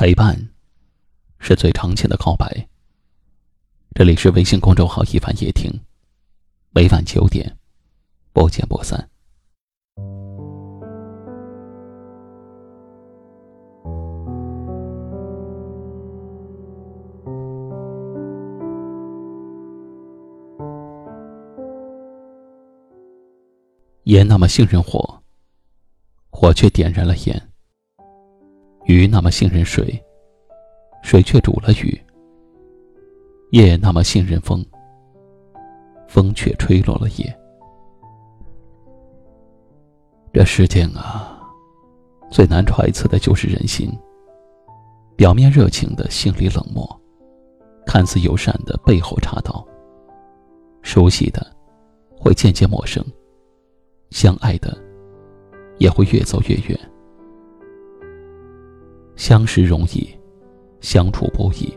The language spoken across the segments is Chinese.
陪伴，是最长情的告白。这里是微信公众号“一凡夜听”，每晚九点，不见不散。烟那么信任火，火却点燃了烟；鱼那么信任水，水却煮了鱼；叶那么信任风，风却吹落了叶。这世间啊，最难揣测的就是人心。表面热情的，心里冷漠；看似友善的，背后插刀；熟悉的，会渐渐陌生。相爱的，也会越走越远。相识容易，相处不易。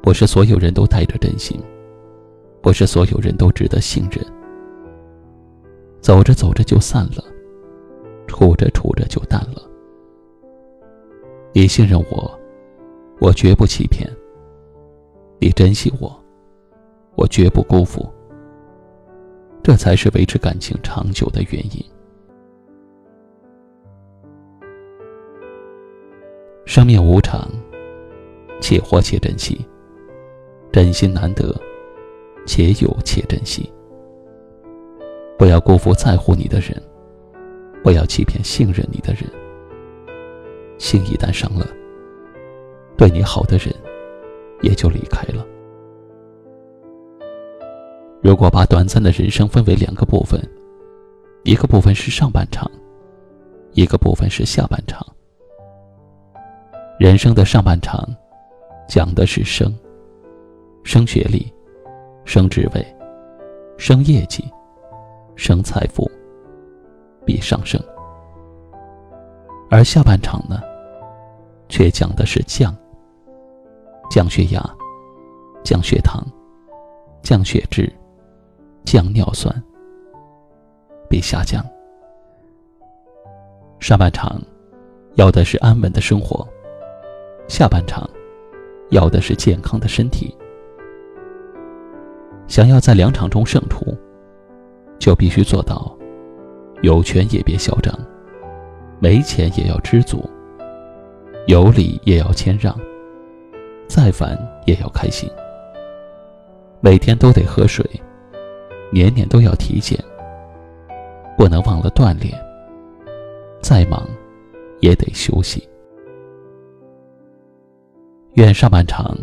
不是所有人都带着真心，不是所有人都值得信任。走着走着就散了，处着处着就淡了。你信任我，我绝不欺骗；你珍惜我，我绝不辜负。这才是维持感情长久的原因。生命无常，且活且珍惜。真心难得，且有且珍惜。不要辜负在乎你的人，不要欺骗信任你的人。心一旦伤了，对你好的人也就离开了。如果把短暂的人生分为两个部分，一个部分是上半场，一个部分是下半场。人生的上半场，讲的是升，升学历，升职位，升业绩，升财富，比上升。而下半场呢，却讲的是降，降血压，降血糖，降血脂。降尿酸，比下降。上半场要的是安稳的生活，下半场要的是健康的身体。想要在两场中胜出，就必须做到：有权也别嚣张，没钱也要知足，有理也要谦让，再烦也要开心。每天都得喝水。年年都要体检，不能忘了锻炼。再忙，也得休息。愿上半场，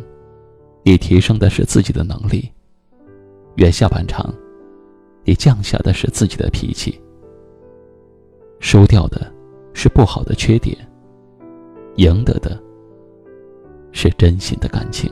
你提升的是自己的能力；愿下半场，你降下的是自己的脾气。输掉的是不好的缺点，赢得的是真心的感情。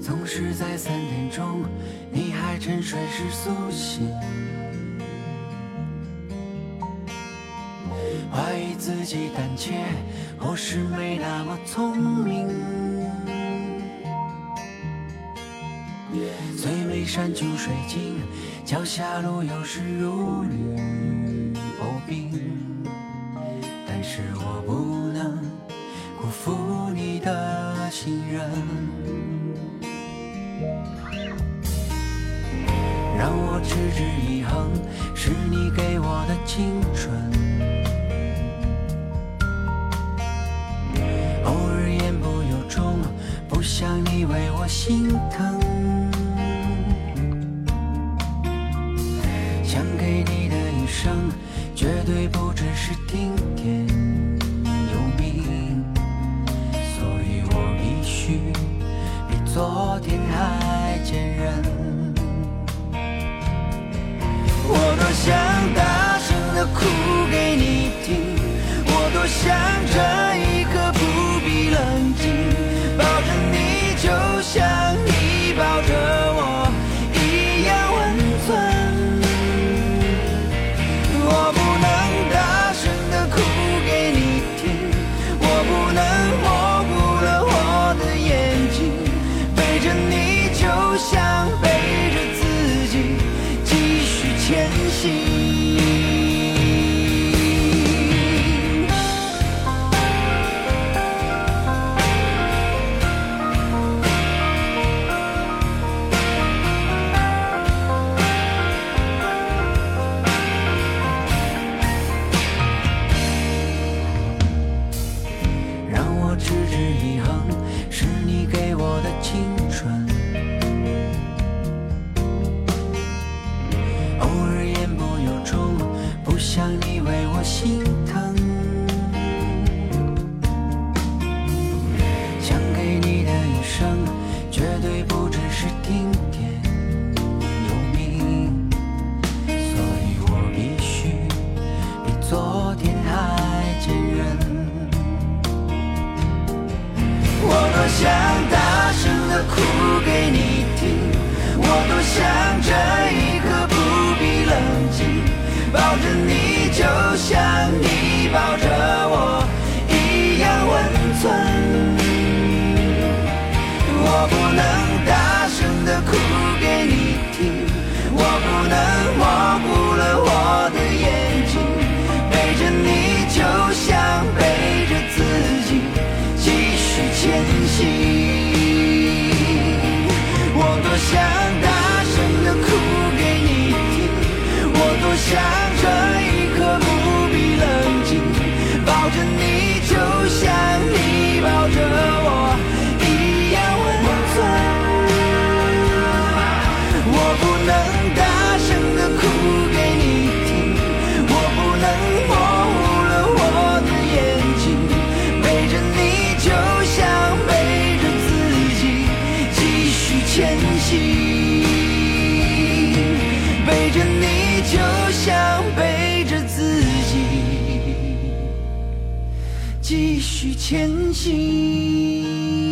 总是在三点钟，你还沉睡时苏醒，怀疑自己胆怯，或是没那么聪明。最美山穷水尽，脚下路有时如履薄冰，但是我不能辜负你的信任。让我持之以恒，是你给我的青春。偶尔言不由衷，不想你为我心疼。想给你的一生，绝对不只是听。我去前行。